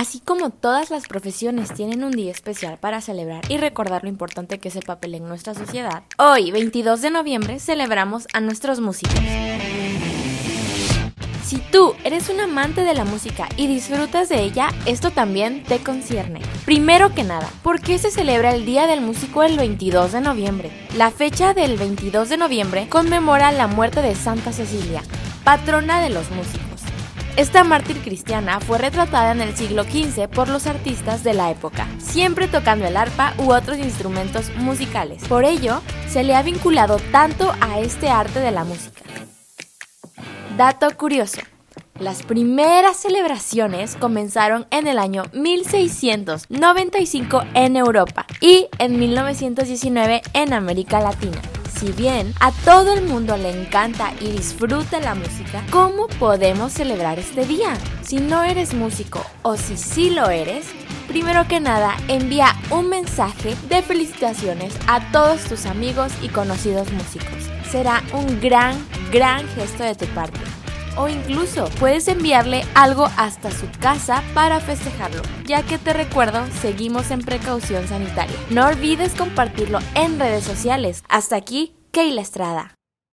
Así como todas las profesiones tienen un día especial para celebrar y recordar lo importante que es el papel en nuestra sociedad, hoy, 22 de noviembre, celebramos a nuestros músicos. Si tú eres un amante de la música y disfrutas de ella, esto también te concierne. Primero que nada, ¿por qué se celebra el Día del Músico el 22 de noviembre? La fecha del 22 de noviembre conmemora la muerte de Santa Cecilia, patrona de los músicos. Esta mártir cristiana fue retratada en el siglo XV por los artistas de la época, siempre tocando el arpa u otros instrumentos musicales. Por ello, se le ha vinculado tanto a este arte de la música. Dato curioso. Las primeras celebraciones comenzaron en el año 1695 en Europa y en 1919 en América Latina. Si bien a todo el mundo le encanta y disfruta la música, ¿cómo podemos celebrar este día? Si no eres músico o si sí lo eres, primero que nada envía un mensaje de felicitaciones a todos tus amigos y conocidos músicos. Será un gran, gran gesto de tu parte o incluso puedes enviarle algo hasta su casa para festejarlo, ya que te recuerdo, seguimos en precaución sanitaria. No olvides compartirlo en redes sociales. Hasta aquí, Keila Estrada.